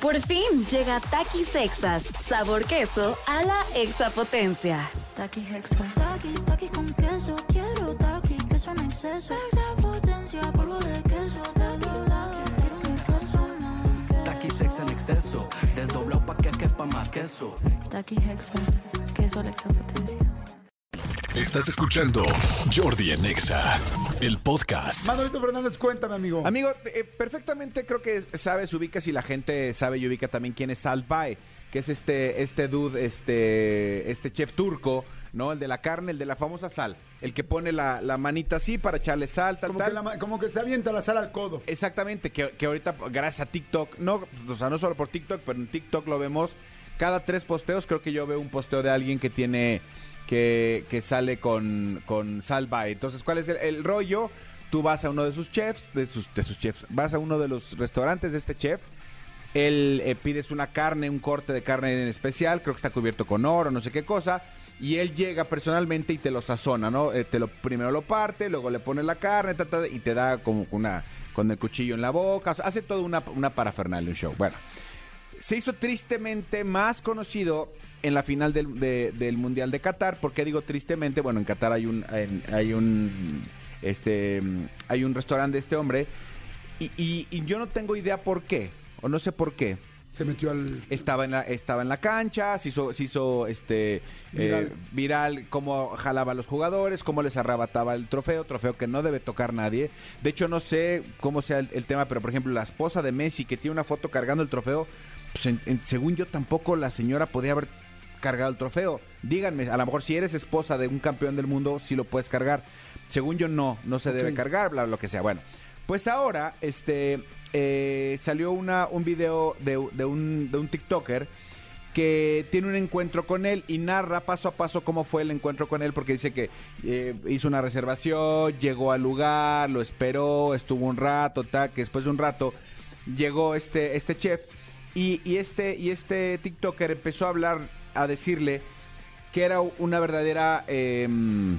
Por fin llega Takis Sexas, sabor queso a la exapotencia. Taki Hexa. Taki, taki con queso. Quiero taki, queso en exceso. Exapotencia, polvo de queso. Taki, quiero un exceso más. Taki sex en exceso, desdoblado pa' que quepa más queso. Taki Hexa. Queso a la exapotencia. Estás escuchando Jordi en Exa, el podcast. Manolito Fernández, cuéntame, amigo. Amigo, eh, perfectamente creo que sabes, ubicas y la gente sabe y ubica también quién es Salt Bae, que es este, este dude, este, este chef turco, ¿no? El de la carne, el de la famosa sal, el que pone la, la manita así para echarle sal, tal, como, tal. que la ma- como que se avienta la sal al codo. Exactamente, que, que ahorita, gracias a TikTok, no, o sea, no solo por TikTok, pero en TikTok lo vemos cada tres posteos, creo que yo veo un posteo de alguien que tiene, que, que sale con, con salva. Entonces, ¿cuál es el, rollo? Tú vas a uno de sus chefs, de sus, de sus chefs, vas a uno de los restaurantes de este chef, él eh, pides una carne, un corte de carne en especial, creo que está cubierto con oro, no sé qué cosa, y él llega personalmente y te lo sazona, ¿no? Eh, te lo primero lo parte, luego le pone la carne, ta, ta, y te da como una con el cuchillo en la boca, hace toda una, una parafernalia, un show. Bueno, se hizo tristemente más conocido en la final del, de- del Mundial de Qatar. ¿Por qué digo tristemente? Bueno, en Qatar hay un, en- hay un, este, hay un restaurante de este hombre y, y- y yo no tengo idea por qué, o no sé por qué. Se metió al. Estaba en la, estaba en la cancha, se hizo, se hizo este Viral. eh, viral cómo jalaba a los jugadores, cómo les arrebataba el trofeo, trofeo que no debe tocar nadie. De hecho, no sé cómo sea el, el tema, pero por ejemplo, la esposa de Messi que tiene una foto cargando el trofeo, pues en- en- según yo tampoco la señora podía haber cargado el trofeo. Díganme, a lo mejor si eres esposa de un campeón del mundo, sí lo puedes cargar. Según yo no, no se debe cargar, bla, lo que sea. Bueno, pues ahora, este, eh, salió una, un video de, de un, de un TikToker que tiene un encuentro con él y narra paso a paso cómo fue el encuentro con él, porque dice que eh, hizo una reservación, llegó al lugar, lo esperó, estuvo un rato, tal, que después de un rato llegó este, este chef y, y este, y este TikToker empezó a hablar, a decirle que era una verdadera... em,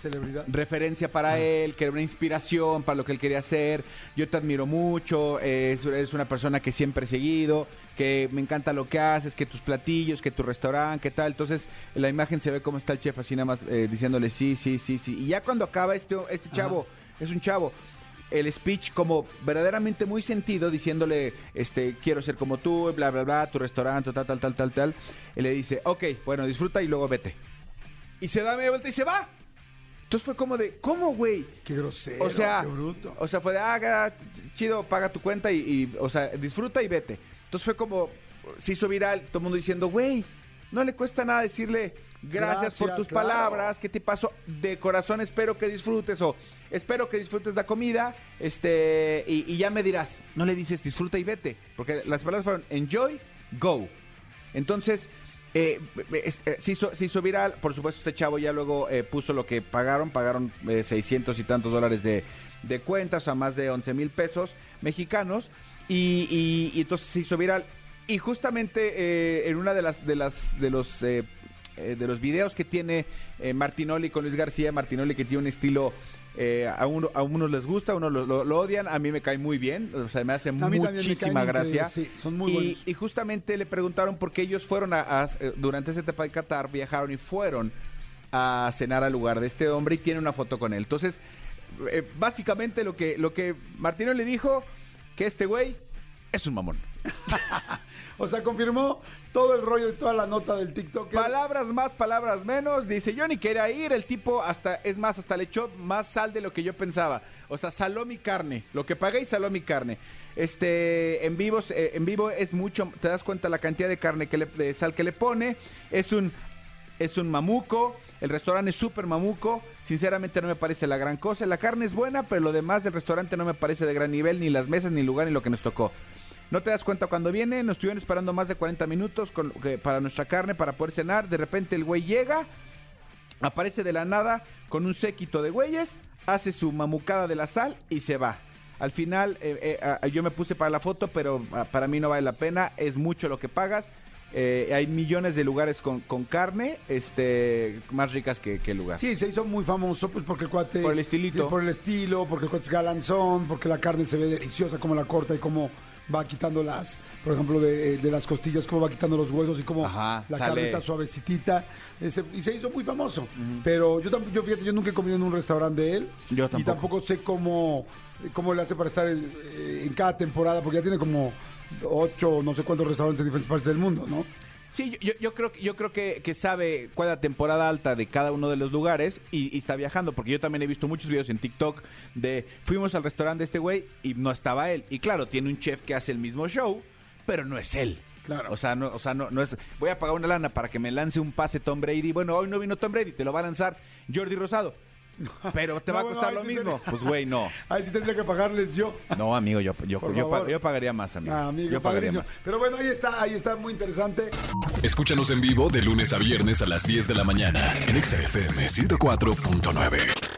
Celebridad. referencia para él, que era una inspiración para lo que él quería hacer. Yo te admiro mucho, es, eres una persona que siempre he seguido, que me encanta lo que haces, que tus platillos, que tu restaurante, que tal. Entonces, en la imagen se ve cómo está el chef así nada más eh, diciéndole sí, sí, sí, sí. Y ya cuando acaba este, este chavo, es un chavo. El speech como verdaderamente muy sentido, diciéndole, este, quiero ser como tú, bla, bla, bla, tu restaurante, tal, tal, tal, tal, tal. Él le dice, ok, bueno, disfruta y luego vete. Y se da media vuelta y se va. Entonces fue como de, ¿cómo, güey? Qué grosero. O sea, Qué bruto. o sea, fue de, ah, ch- ch- chido, paga tu cuenta y, y, o sea, disfruta y vete. Entonces fue como, se hizo viral, todo el mundo diciendo, güey, no le cuesta nada decirle gracias, por tus claro. palabras, ¿qué te pasó? De corazón espero que disfrutes o espero que disfrutes la comida, este, y, y ya me dirás. No le dices disfruta y vete, porque las palabras fueron enjoy, go. Entonces, eh, es- eh, se, hizo, se hizo viral. Por supuesto, este chavo ya luego eh, puso lo que pagaron. Pagaron eh, 600 y tantos dólares de, de cuentas, o sea, más de 11 mil pesos mexicanos. Y, y- y entonces se hizo viral. Y justamente eh, en una de las de las de los eh, eh, de los videos que tiene eh, Martinoli con Luis García, Martinoli que tiene un estilo eh, a, uno, a unos les gusta, a unos lo, lo- lo odian, a mí me cae muy bien, o sea, me hace me muchísima gracia. sí, son muy y, buenos. y justamente le preguntaron por qué ellos fueron a, a- eh, durante esa etapa de Qatar, viajaron y fueron a cenar al lugar de este hombre y tiene una foto con él. Entonces, eh, básicamente lo que, lo que Martino le dijo, que este güey es un mamón. O sea, confirmó todo el rollo y toda la nota del TikTok. Palabras más, palabras menos. Dice, yo ni quería ir. El tipo hasta, es más, hasta le echó más sal de lo que yo pensaba. O sea, saló mi carne. Lo que pagué y saló mi carne. Este, en vivo, eh, en vivo es mucho, te das cuenta la cantidad de carne que le, de sal que le pone. Es un, es un mamuco. El restaurante es súper mamuco. Sinceramente no me parece la gran cosa. La carne es buena, pero lo demás del restaurante no me parece de gran nivel. Ni las mesas, ni el lugar, ni lo que nos tocó. No te das cuenta cuando viene, nos estuvieron esperando más de 40 minutos para nuestra carne, para poder cenar. De repente el güey llega, aparece de la nada con un séquito de güeyes, hace su mamucada de la sal y se va. Al final eh, eh, yo me puse para la foto, pero ah, para mí no vale la pena. Es mucho lo que pagas. Eh, hay millones de lugares con, con carne este, más ricas que, que el lugar. Sí, se hizo muy famoso pues porque el cuate... Por el estilito. Sí, por el estilo, porque el cuate es galanzón, porque la carne se ve deliciosa, como la corta y como va quitando las, por ejemplo, de, de las costillas, cómo va quitando los huesos y cómo Ajá, la sale- carnita suavecitita. Ese- y se hizo muy famoso. Pero yo tampoco, yo fíjate, yo nunca he comido en un restaurante de él. Yo Y tampoco. tampoco sé cómo, cómo le hace para estar en, en cada temporada, porque ya tiene como ocho no sé cuántos restaurantes en diferentes partes del mundo, ¿no? Sí, yo, yo- creo, que- yo creo que, que sabe cuál es la temporada alta de cada uno de los lugares y, y está viajando, porque yo también he visto muchos videos en TikTok de fuimos al restaurante de este güey y no estaba él. Y claro, tiene un chef que hace el mismo show, pero no es él. Claro. O sea, no, o sea, no, no es. Voy a pagar una lana para que me lance un pase Tom Brady. Bueno, hoy no vino Tom Brady, te lo va a lanzar Jordi Rosado. Pero te va a costar lo mismo. sería- Pues güey, no. Ahí sí tendría que pagarles yo. No, amigo, yo, yo, yo, yo pagaría más, amigo. Ah, amigo, yo pagaría padrísimo. más. Pero bueno, ahí está, ahí está, muy interesante. Escúchanos en vivo de lunes a viernes a las 10 de la mañana en Exa FM 104.9.